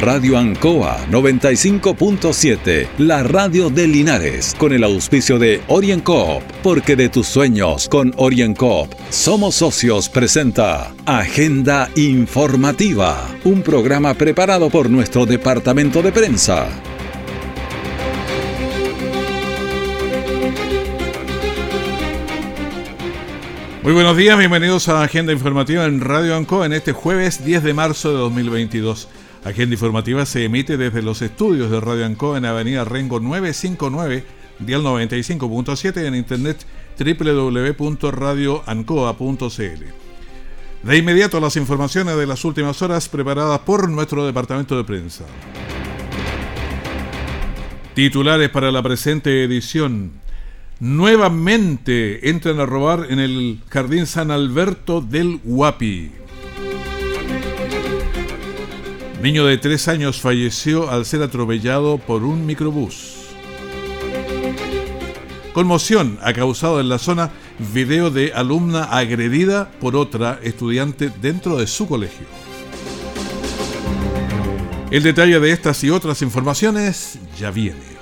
Radio Ancoa 95.7, la radio de Linares, con el auspicio de OrienCoop, porque de tus sueños con OrienCoop somos socios presenta Agenda Informativa, un programa preparado por nuestro departamento de prensa. Muy buenos días, bienvenidos a Agenda Informativa en Radio Ancoa en este jueves 10 de marzo de 2022. Agenda informativa se emite desde los estudios de Radio Ancoa en Avenida Rengo 959, dial 95.7 en internet www.radioancoa.cl. De inmediato las informaciones de las últimas horas preparadas por nuestro departamento de prensa. Titulares para la presente edición. Nuevamente entran a robar en el Jardín San Alberto del Huapi. Niño de tres años falleció al ser atropellado por un microbús. Conmoción ha causado en la zona video de alumna agredida por otra estudiante dentro de su colegio. El detalle de estas y otras informaciones ya viene.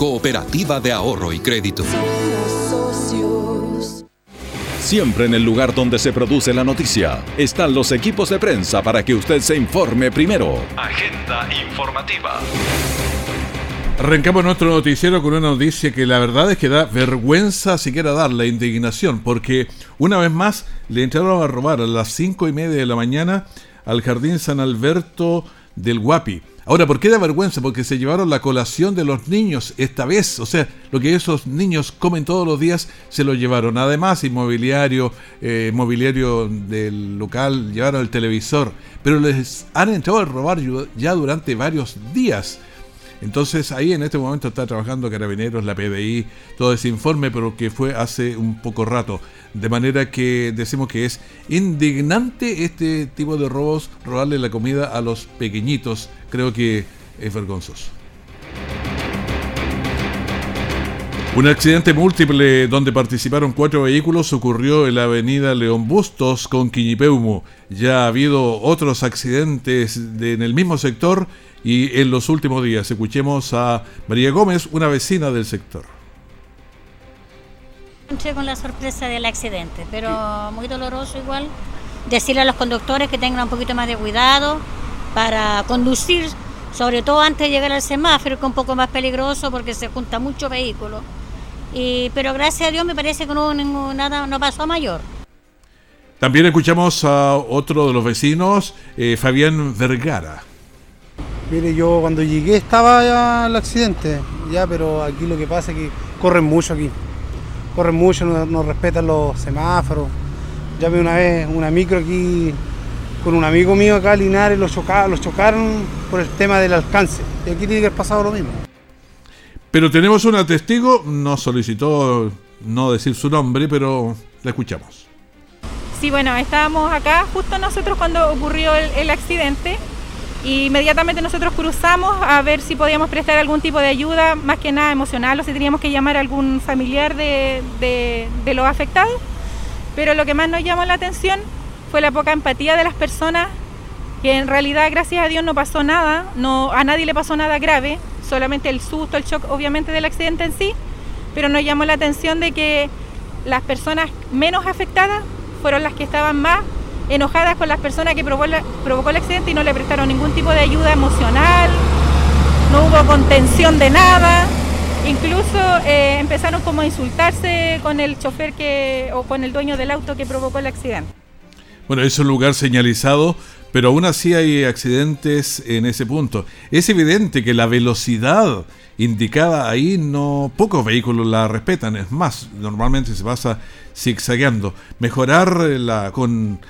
cooperativa de ahorro y crédito. Siempre en el lugar donde se produce la noticia están los equipos de prensa para que usted se informe primero. Agenda informativa. Arrancamos nuestro noticiero con una noticia que la verdad es que da vergüenza siquiera dar la indignación, porque una vez más le entraron a robar a las cinco y media de la mañana al Jardín San Alberto del Guapi. Ahora, ¿por qué da vergüenza? Porque se llevaron la colación de los niños esta vez. O sea, lo que esos niños comen todos los días se lo llevaron. Además, inmobiliario, eh, mobiliario del local, llevaron el televisor. Pero les han entrado a robar ya durante varios días. Entonces ahí en este momento está trabajando Carabineros, la PDI, todo ese informe, pero que fue hace un poco rato. De manera que decimos que es indignante este tipo de robos, robarle la comida a los pequeñitos. Creo que es vergonzoso. Un accidente múltiple donde participaron cuatro vehículos ocurrió en la avenida León Bustos con Quiñipeumo. Ya ha habido otros accidentes en el mismo sector y en los últimos días. Escuchemos a María Gómez, una vecina del sector. Entré con la sorpresa del accidente, pero muy doloroso igual. Decirle a los conductores que tengan un poquito más de cuidado para conducir, sobre todo antes de llegar al semáforo, que es un poco más peligroso porque se junta mucho vehículo. Y, pero gracias a Dios me parece que no, nada, no pasó a mayor. También escuchamos a otro de los vecinos, eh, Fabián Vergara. Mire, yo cuando llegué estaba ya el accidente, ya, pero aquí lo que pasa es que corren mucho aquí. Corren mucho, no, respetan los semáforos. Ya vi una vez una micro aquí con un amigo mío acá, Linares, los, los chocaron por el tema del alcance. Y aquí tiene que haber pasado lo mismo. Pero tenemos un testigo, nos solicitó no decir su nombre, pero la escuchamos. Sí, bueno, estábamos acá justo nosotros cuando ocurrió el accidente inmediatamente nosotros cruzamos a ver si podíamos prestar algún tipo de ayuda, más que nada emocional, o si teníamos que llamar a algún familiar de, de, los afectados. Pero lo que más nos llamó la atención fue la poca empatía de las personas, que en realidad, gracias a Dios, no pasó nada, no, a nadie le pasó nada grave, solamente el susto, el shock, obviamente, del accidente en sí, pero nos llamó la atención de que las personas menos afectadas fueron las que estaban más enojadas con las personas que provocó, el accidente y no le prestaron ningún tipo de ayuda emocional, no hubo contención de nada, incluso eh, empezaron como a insultarse con el chofer que, o con el dueño del auto que provocó el accidente. Bueno, es un lugar señalizado, pero aún así hay accidentes en ese punto. Es evidente que la velocidad indicada ahí no pocos vehículos la respetan, es más, normalmente se pasa zigzagueando. Mejorar la con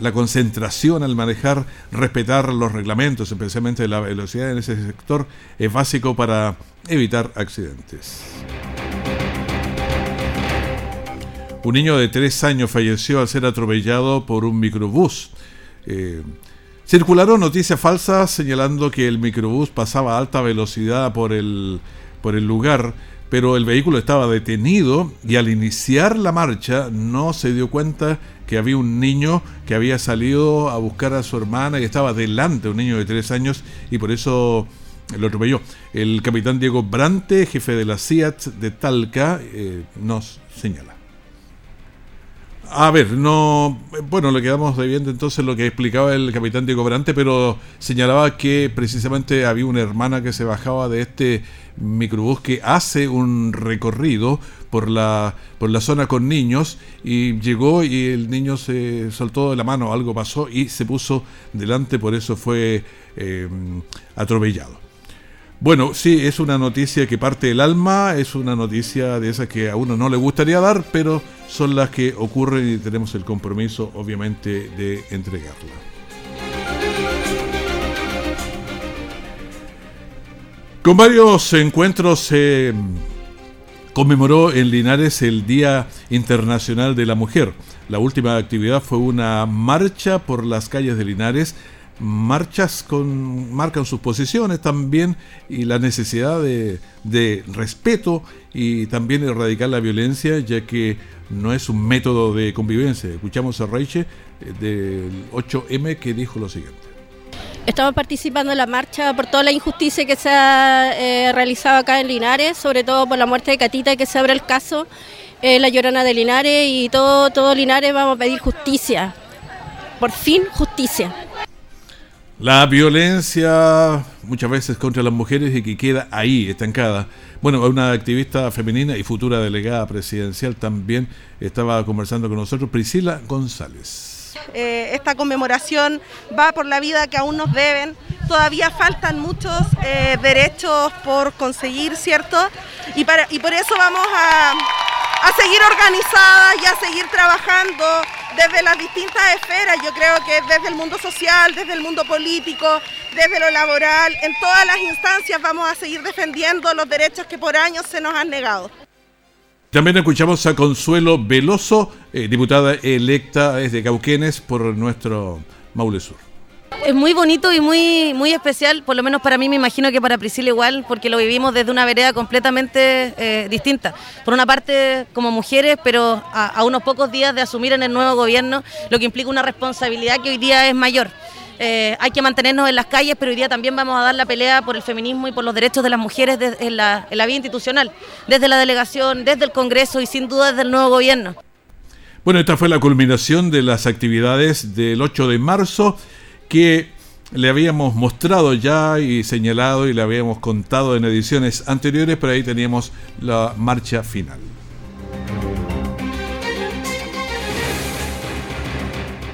la concentración al manejar, respetar los reglamentos, especialmente la velocidad en ese sector, es básico para evitar accidentes. Un niño de tres años falleció al ser atropellado por un microbús. Eh, circularon noticias falsas señalando que el microbús pasaba a alta velocidad por el, por el lugar pero el vehículo estaba detenido y al iniciar la marcha no se dio cuenta que había un niño que había salido a buscar a su hermana y estaba delante, un niño de tres años, y por eso lo atropelló. El capitán Diego Brante, jefe de la CIAT de Talca, eh, nos señala. A ver, no. Bueno, le quedamos debiendo entonces lo que explicaba el capitán Diego Brante, pero señalaba que precisamente había una hermana que se bajaba de este microbús que hace un recorrido por la, por la zona con niños y llegó y el niño se soltó de la mano, algo pasó y se puso delante, por eso fue eh, atropellado. Bueno, sí, es una noticia que parte del alma, es una noticia de esas que a uno no le gustaría dar, pero son las que ocurren y tenemos el compromiso, obviamente, de entregarla. Con varios encuentros se conmemoró en Linares el Día Internacional de la Mujer. La última actividad fue una marcha por las calles de Linares marchas con, marcan sus posiciones también y la necesidad de, respeto y también erradicar la violencia, ya que no es un método de convivencia. Escuchamos a Reiche eh, del 8M que dijo lo siguiente. Estamos participando en la marcha por toda la injusticia que se ha eh, realizado acá en Linares, sobre todo por la muerte de Catita, que se abre el caso, eh, la llorona de Linares y todo, todo Linares vamos a pedir justicia. Por fin, justicia. La violencia muchas veces contra las mujeres y que queda ahí, estancada. Bueno, una activista femenina y futura delegada presidencial también estaba conversando con nosotros, Priscila González. Eh, esta conmemoración va por la vida que aún nos deben. Todavía faltan muchos eh, derechos por conseguir, ¿cierto? Y, para, y por eso vamos a, a seguir organizadas y a seguir trabajando desde las distintas esferas, yo creo que desde el mundo social, desde el mundo político, desde lo laboral, en todas las instancias vamos a seguir defendiendo los derechos que por años se nos han negado. También escuchamos a Consuelo Veloso, eh, diputada electa desde Cauquenes por nuestro Maule Sur es muy bonito y muy, muy especial, por lo menos para mí me imagino que para Priscila igual, porque lo vivimos desde una vereda completamente eh, distinta. Por una parte como mujeres, pero a, unos pocos días de asumir en el nuevo gobierno, lo que implica una responsabilidad que hoy día es mayor. Eh, hay que mantenernos en las calles, pero hoy día también vamos a dar la pelea por el feminismo y por los derechos de las mujeres en, la, en la vía institucional, desde la delegación, desde el Congreso y sin duda desde el nuevo gobierno. Bueno, esta fue la culminación de las actividades del 8 de marzo que le habíamos mostrado ya y señalado y le habíamos contado en ediciones anteriores, pero ahí teníamos la marcha final.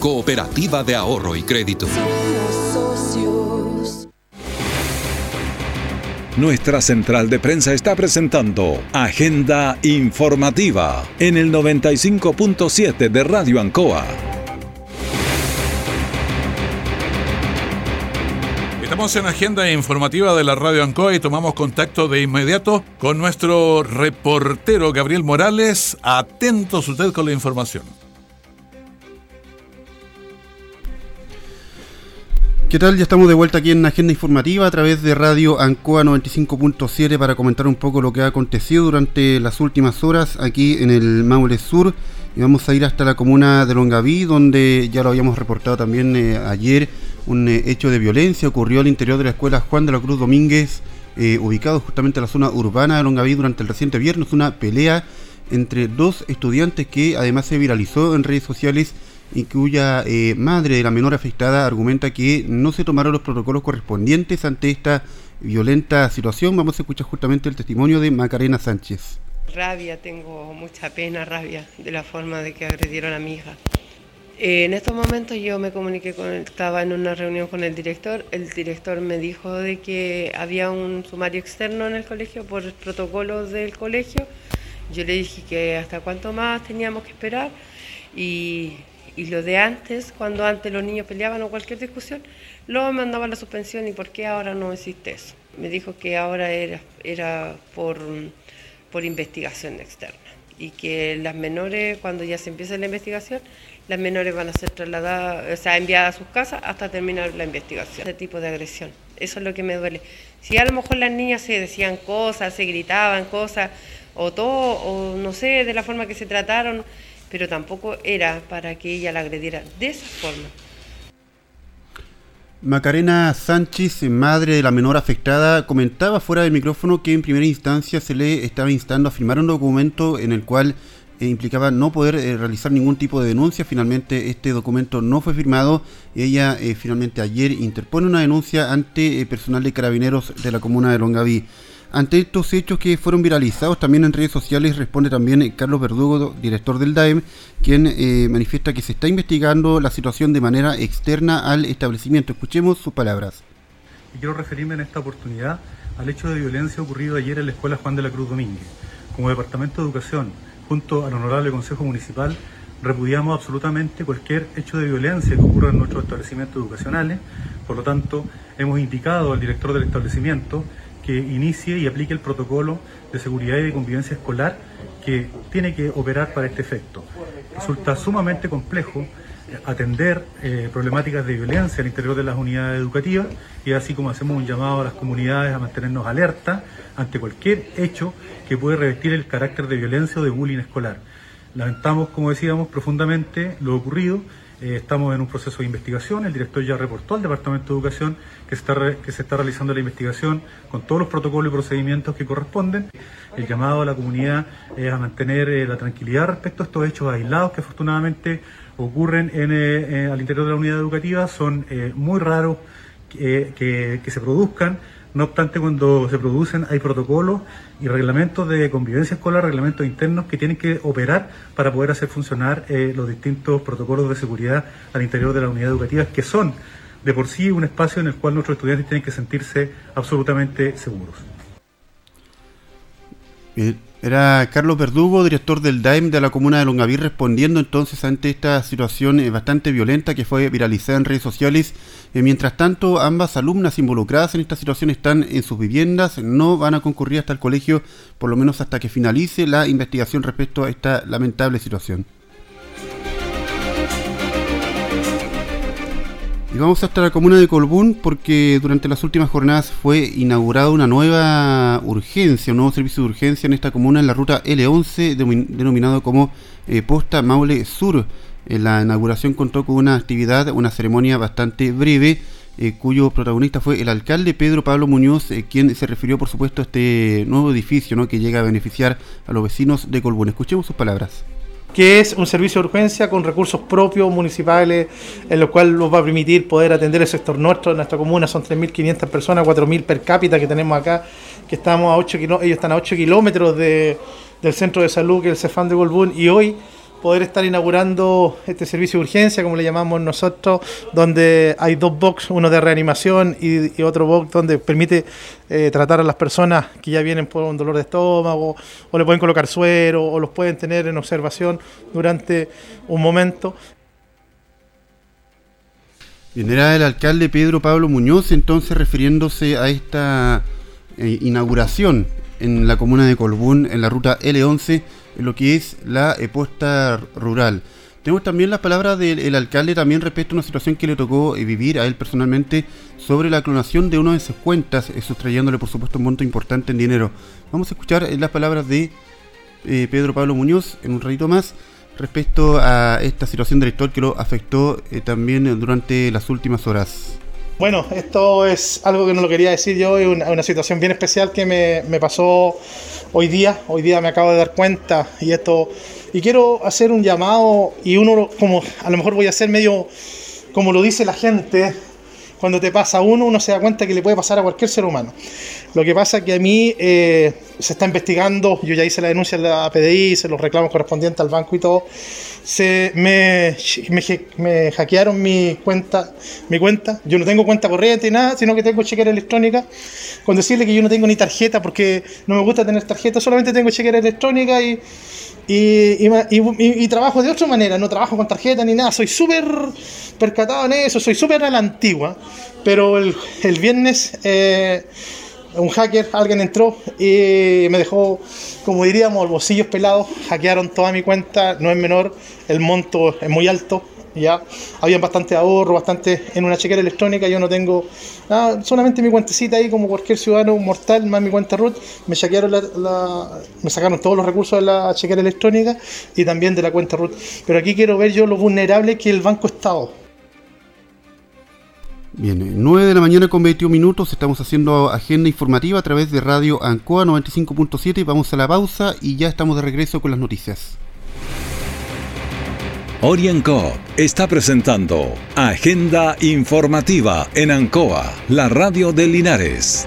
cooperativa de ahorro y crédito. Nuestra central de prensa está presentando Agenda Informativa en el 95.7 de Radio Ancoa. Estamos en agenda informativa de la Radio Ancoa y tomamos contacto de inmediato con nuestro reportero Gabriel Morales. Atentos usted con la información. ¿Qué tal? Ya estamos de vuelta aquí en Agenda Informativa a través de Radio Ancoa 95.7 para comentar un poco lo que ha acontecido durante las últimas horas aquí en el Maule Sur. Y vamos a ir hasta la comuna de Longaví, donde ya lo habíamos reportado también eh, ayer, un eh, hecho de violencia ocurrió al interior de la escuela Juan de la Cruz Domínguez eh, ubicado justamente en la zona urbana de Longaví durante el reciente viernes, una pelea entre dos estudiantes que además se viralizó en redes sociales y cuya eh, madre de la menor afectada argumenta que no se tomaron los protocolos correspondientes ante esta violenta situación. Vamos a escuchar justamente el testimonio de Macarena Sánchez. Rabia, tengo mucha pena, rabia de la forma de que agredieron a mi hija. Eh, en estos momentos yo me comuniqué con, estaba en una reunión con el director, el director me dijo de que había un sumario externo en el colegio por protocolos del colegio, yo le dije que hasta cuánto más teníamos que esperar y, y lo de antes, cuando antes los niños peleaban o cualquier discusión, lo mandaba a la suspensión y por qué ahora no existe eso. Me dijo que ahora era, era por, por investigación externa y que las menores, cuando ya se empiece la investigación, las menores van a ser trasladadas, o sea, enviadas a sus casas hasta terminar la investigación. Ese tipo de agresión, eso es lo que me duele. Si a lo mejor las niñas se decían cosas, se gritaban cosas, o todo, o no sé, de la forma que se trataron, pero tampoco era para que ella la agrediera de esa forma. Macarena Sánchez, madre de la menor afectada, comentaba fuera del micrófono que en primera instancia se le estaba instando a firmar un documento en el cual eh, implicaba no poder eh, realizar ningún tipo de denuncia. Finalmente este documento no fue firmado y ella eh, finalmente ayer interpone una denuncia ante personal de carabineros de la comuna de Longaví. Ante estos hechos que fueron viralizados también en redes sociales responde también Carlos Verdugo, director del DAEM, quien eh, manifiesta que se está investigando la situación de manera externa al establecimiento. Escuchemos sus palabras. Y quiero referirme en esta oportunidad al hecho de violencia ocurrido ayer en la Escuela Juan de la Cruz Domínguez. Como Departamento de Educación, junto al Honorable Consejo Municipal, repudiamos absolutamente cualquier hecho de violencia que ocurra en nuestros establecimientos educacionales. Por lo tanto, hemos indicado al director del establecimiento que inicie y aplique el protocolo de seguridad y de convivencia escolar que tiene que operar para este efecto. Resulta sumamente complejo eh, atender eh, problemáticas de violencia al interior de las unidades educativas y así como hacemos un llamado a las comunidades a mantenernos alerta ante cualquier hecho que puede revestir el carácter de violencia o de bullying escolar. Lamentamos, como decíamos, profundamente lo ocurrido eh, estamos en un proceso de investigación. El director ya reportó al Departamento de Educación que se, está realizando la investigación con todos los protocolos y procedimientos que corresponden. El llamado a la comunidad es a mantener eh, la tranquilidad respecto a estos hechos aislados que afortunadamente ocurren en, eh, al interior de la unidad educativa. Son muy raros que se produzcan. No obstante, cuando se producen hay protocolos y reglamentos de convivencia escolar, reglamentos internos que tienen que operar para poder hacer funcionar eh, los distintos protocolos de seguridad al interior de la unidad educativa, que son de por sí un espacio en el cual nuestros estudiantes tienen que sentirse absolutamente seguros. Eh, era Carlos Verdugo, director del DAIM de la comuna de Longaví, respondiendo entonces ante esta situación eh, bastante violenta que fue viralizada en redes sociales. Eh, mientras tanto, ambas alumnas involucradas en esta situación están en sus viviendas, no van a concurrir hasta el colegio, por lo menos hasta que finalice la investigación respecto a esta lamentable situación. Y vamos hasta la comuna de Colbún porque durante las últimas jornadas fue inaugurada una nueva urgencia, un nuevo servicio de urgencia en esta comuna en la ruta L11 denominado como eh, Posta Maule Sur. En la inauguración contó con una actividad, una ceremonia bastante breve, eh, cuyo protagonista fue el alcalde Pedro Pablo Muñoz, eh, quien se refirió por supuesto a este nuevo edificio ¿no? que llega a beneficiar a los vecinos de Colbún. Escuchemos sus palabras que es un servicio de urgencia con recursos propios municipales, en lo cual nos va a permitir poder atender el sector nuestro. En nuestra comuna son 3.500 personas, 4.000 per cápita que tenemos acá, que estamos a 8 ellos están a 8 kilómetros de, del centro de salud que es el Cefán de Golbún y hoy poder estar inaugurando este servicio de urgencia, como le llamamos nosotros, donde hay dos box, uno de reanimación y, otro box donde permite eh, tratar a las personas que ya vienen por un dolor de estómago, o le pueden colocar suero, o los pueden tener en observación durante un momento. Bien, era el alcalde Pedro Pablo Muñoz entonces refiriéndose a esta eh, inauguración en la comuna de Colbún, en la ruta L11, en lo que es la posta rural. Tenemos también las palabras del alcalde también respecto a una situación que le tocó eh, vivir a él personalmente sobre la clonación de una de sus cuentas, eh, sustrayéndole por supuesto un monto importante en dinero. Vamos a escuchar eh, las palabras de Pedro Pablo Muñoz en un ratito más respecto a esta situación del lector que lo afectó también durante las últimas horas. Bueno, esto es algo que no lo quería decir yo, es una, situación bien especial que me, me, pasó hoy día. Hoy día me acabo de dar cuenta y esto. Y quiero hacer un llamado y uno, como a lo mejor voy a hacer medio como lo dice la gente, cuando te pasa a uno, uno se da cuenta que le puede pasar a cualquier ser humano. Lo que pasa es que a mí eh, se está investigando, yo ya hice la denuncia en la PDI, hice los reclamos correspondientes al banco y todo. Se me, me, hackearon mi cuenta, mi cuenta. Yo no tengo cuenta corriente ni nada, sino que tengo chequera electrónica. Con decirle que yo no tengo ni tarjeta porque no me gusta tener tarjeta, solamente tengo chequera electrónica y y, trabajo de otra manera, no trabajo con tarjeta ni nada, soy súper percatado en eso, soy súper a la antigua, pero el, viernes eh, un hacker, alguien entró y me dejó, como diríamos, bolsillos pelados, hackearon toda mi cuenta, no es menor, el monto es muy alto, ya había bastante ahorro, bastante en una chequera electrónica, yo no tengo solamente mi cuentecita ahí como cualquier ciudadano mortal, más mi cuenta root, me saquearon la, me sacaron todos los recursos de la chequera electrónica y también de la cuenta root. Pero aquí quiero ver yo lo vulnerable que el Banco Estado. Bien, 9 de la mañana con 21 minutos, estamos haciendo agenda informativa a través de Radio Ancoa 95.7 y vamos a la pausa y ya estamos de regreso con las noticias. Orienco está presentando Agenda Informativa en Ancoa, la radio de Linares.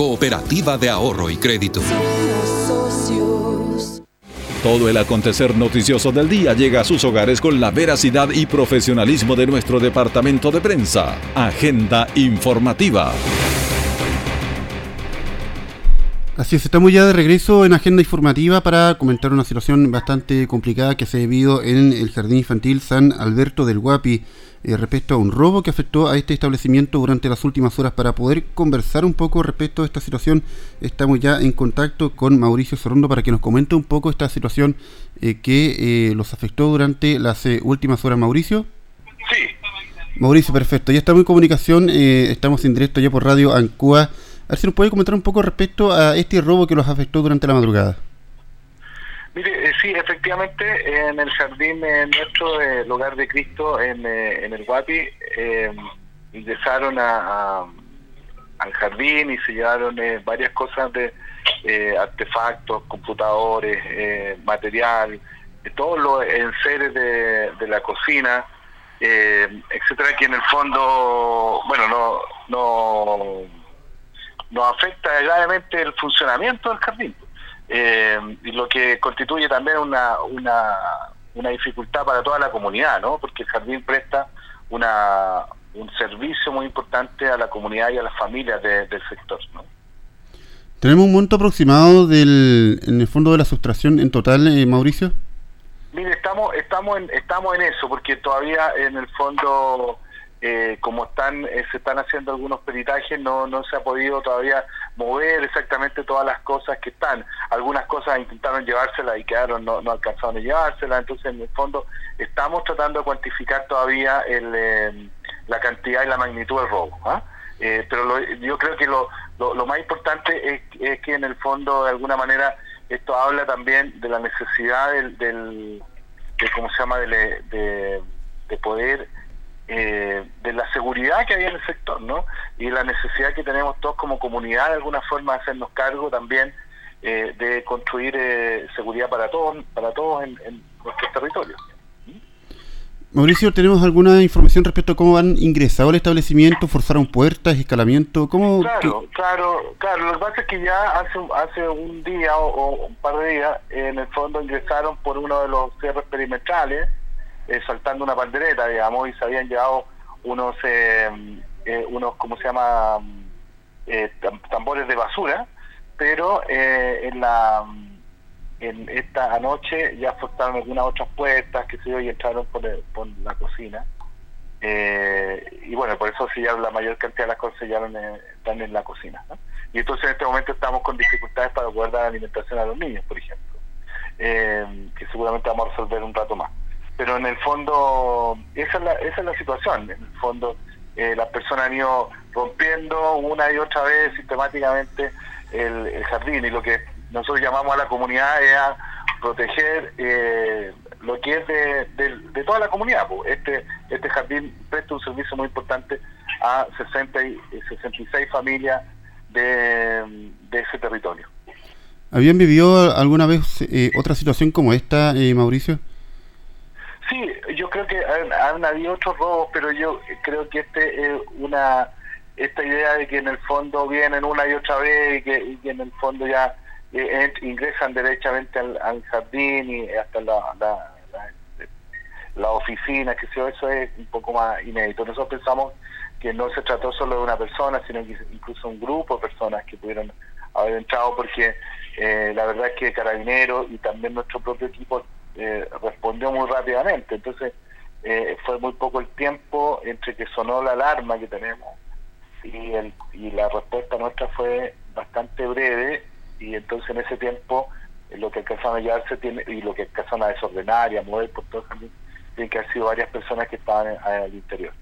Cooperativa de Ahorro y Crédito. Todo el acontecer noticioso del día llega a sus hogares con la veracidad y profesionalismo de nuestro departamento de prensa. Agenda informativa. Así es, estamos ya de regreso en Agenda Informativa para comentar una situación bastante complicada que se ha vivido en el Jardín Infantil San Alberto del Guapi eh, respecto a un robo que afectó a este establecimiento durante las últimas horas. Para poder conversar un poco respecto a esta situación, estamos ya en contacto con Mauricio Sorondo para que nos comente un poco esta situación eh, que eh, los afectó durante las últimas horas. Mauricio. Sí. Mauricio, perfecto. Ya estamos en comunicación, estamos en directo ya por Radio Ancua. A ver si nos puede comentar un poco respecto a este robo que los afectó durante la madrugada. Mire, eh, sí, efectivamente, en el jardín nuestro, el lugar de Cristo, en, eh, en el Guapi, eh, ingresaron a, al jardín y se llevaron varias cosas de artefactos, computadores, material, todos los enseres de, de la cocina, etcétera, que en el fondo, bueno, no, no, no afecta gravemente el funcionamiento del jardín eh, y lo que constituye también una, una, una dificultad para toda la comunidad, ¿no? Porque el jardín presta una, un servicio muy importante a la comunidad y a las familias del sector, ¿no? ¿Tenemos un monto aproximado del, en el fondo de la sustracción en total, eh, Mauricio? Mire, estamos, estamos, en, estamos en eso, porque todavía en el fondo eh, como están eh, se están haciendo algunos peritajes, no, no se ha podido todavía mover exactamente todas las cosas que están. Algunas cosas intentaron llevárselas y quedaron, no, no alcanzaron a llevárselas, entonces en el fondo estamos tratando de cuantificar todavía el, eh, la cantidad y la magnitud del robo. ¿ah? pero yo creo que lo, lo, más importante es, es, que en el fondo de alguna manera esto habla también de la necesidad del, del de, ¿cómo se llama?, de, de, de poder eh, de la seguridad que hay en el sector, ¿no? Y la necesidad que tenemos todos como comunidad de alguna forma de hacernos cargo también eh, de construir eh, seguridad para todos, para todos en, en nuestros territorios. Mauricio, ¿tenemos alguna información respecto a cómo han ingresado al establecimiento? ¿Forzaron puertas, escalamiento? ¿Cómo, claro, claro, claro. Lo que pasa es que ya hace, hace un día o, un par de días, en el fondo ingresaron por uno de los cierres perimetrales, eh, saltando una pandereta, digamos, y se habían llevado unos, eh, eh unos ¿cómo se llama?, eh, tambores de basura, pero en la en esta anoche ya forzaron algunas otras puertas, que se y entraron por, por la cocina. Eh, y bueno, por eso ya la mayor cantidad de las cosas ya están en la cocina. Y entonces en este momento estamos con dificultades para poder dar alimentación a los niños, por ejemplo, que seguramente vamos a resolver un rato más. Pero en el fondo, esa es la, esa es la situación. En el fondo, eh, las personas han ido rompiendo una y otra vez sistemáticamente el, jardín y lo que nosotros llamamos a la comunidad es a proteger eh, lo que es de, toda la comunidad. Este, este jardín presta un servicio muy importante a 60 y 66 familias de, ese territorio. ¿Habían vivido alguna vez eh, otra situación como esta, eh, Mauricio? Sí, yo creo que han, habido otros robos, pero yo creo que este es una esta idea de que en el fondo vienen una y otra vez y que, en el fondo ya eh, ingresan derechamente al, jardín y hasta la, la, la, oficina, que eso es un poco más inédito. Nosotros pensamos que no se trató solo de una persona, sino que incluso un grupo de personas que pudieron haber entrado, porque eh, la verdad es que Carabineros y también nuestro propio equipo eh, respondió muy rápidamente. Entonces, fue muy poco el tiempo entre que sonó la alarma que tenemos y, el, y la respuesta nuestra fue bastante breve y entonces en ese tiempo eh, lo que alcanzaron a llevarse tiene, y lo que alcanzaron a desordenar y a mover por todo el jardín tiene que haber sido varias personas que estaban al interior.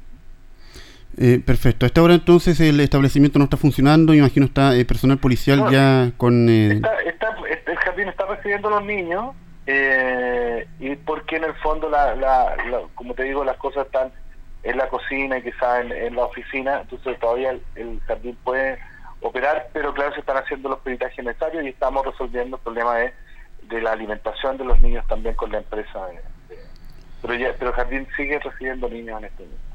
Eh, perfecto. A esta hora entonces el establecimiento no está funcionando, imagino está el eh, personal policial ya con... Está, está, el jardín está recibiendo a los niños y porque en el fondo, la, la, como te digo, las cosas están en la cocina y quizás en, la oficina, entonces todavía el, jardín puede operar, pero claro, se están haciendo los peritajes necesarios y estamos resolviendo el problema de, de la alimentación de los niños también con la empresa. pero, pero el jardín sigue recibiendo niños en este momento.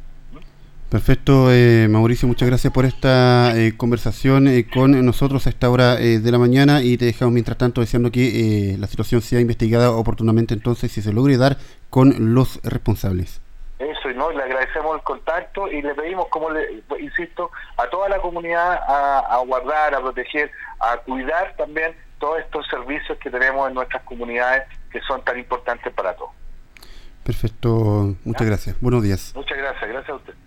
Perfecto, eh, Mauricio, muchas gracias por esta eh, conversación eh, con nosotros a esta hora de la mañana y te dejamos mientras tanto deseando que la situación sea investigada oportunamente entonces y se logre dar con los responsables. Eso, ¿no? Le agradecemos el contacto y le pedimos, como le insisto, a toda la comunidad a, guardar, a proteger, a cuidar también todos estos servicios que tenemos en nuestras comunidades que son tan importantes para todos. Perfecto, muchas gracias. Buenos días. Muchas gracias, gracias a usted.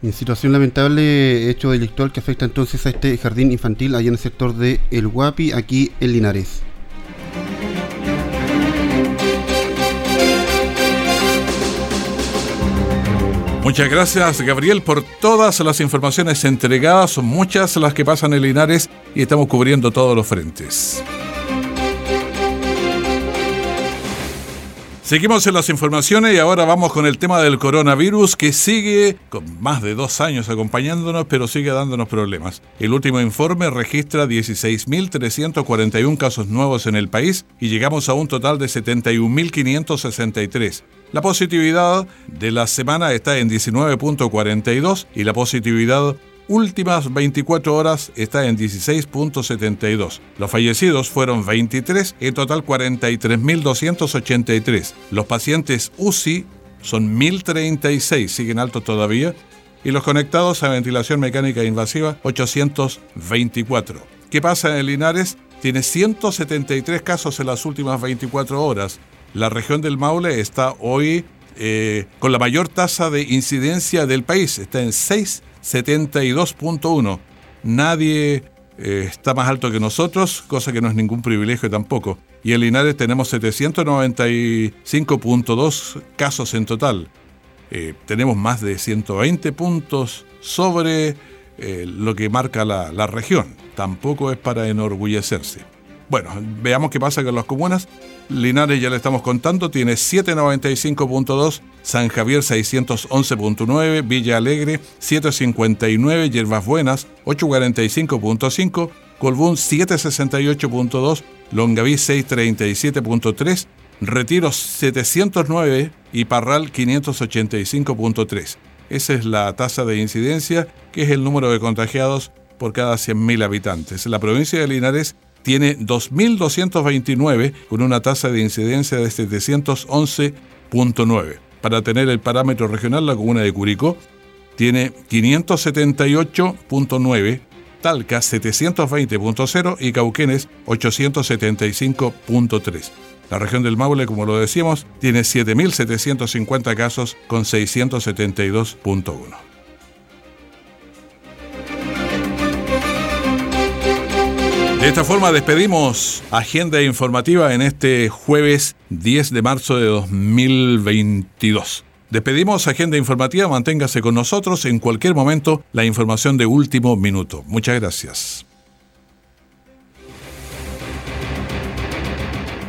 En situación lamentable, hecho delictual que afecta entonces a este jardín infantil allá en el sector de El Guapi, aquí en Linares. Muchas gracias Gabriel por todas las informaciones entregadas, son muchas las que pasan en Linares y estamos cubriendo todos los frentes. Seguimos en las informaciones y ahora vamos con el tema del coronavirus que sigue con más de dos años acompañándonos pero sigue dándonos problemas. El último informe registra 16.341 casos nuevos en el país y llegamos a un total de 71.563. La positividad de la semana está en 19.42 y la positividad últimas 24 horas está en 16.72. Los fallecidos fueron 23, en total 43.283. Los pacientes UCI son 1.036, siguen altos todavía, y los conectados a ventilación mecánica invasiva 824. ¿Qué pasa en Linares? Tiene 173 casos en las últimas 24 horas la región del Maule está hoy eh, con la mayor tasa de incidencia del país, está en 6,72.1. Nadie eh, está más alto que nosotros, cosa que no es ningún privilegio tampoco. Y en Linares tenemos 795.2 casos en total. Eh, tenemos más de 120 puntos sobre lo que marca la, la región. Tampoco es para enorgullecerse. Bueno, veamos qué pasa con las comunas. Linares ya le estamos contando, tiene 795.2, San Javier 611.9, Villa Alegre 759, Yerbas Buenas 845.5, Colbún 768.2, Longaví 637.3, Retiro 709 y Parral 585.3. Esa es la tasa de incidencia, que es el número de contagiados por cada 100.000 habitantes. La provincia de Linares tiene 2.229 con una tasa de incidencia de 711.9. Para tener el parámetro regional, la comuna de Curicó tiene 578.9, Talca 720.0 y Cauquenes 875.3. La región del Maule, como lo decíamos, tiene 7.750 casos con 672.1. De esta forma despedimos Agenda Informativa en este jueves 10 de marzo de 2022. Despedimos Agenda Informativa, manténgase con nosotros en cualquier momento la información de último minuto. Muchas gracias.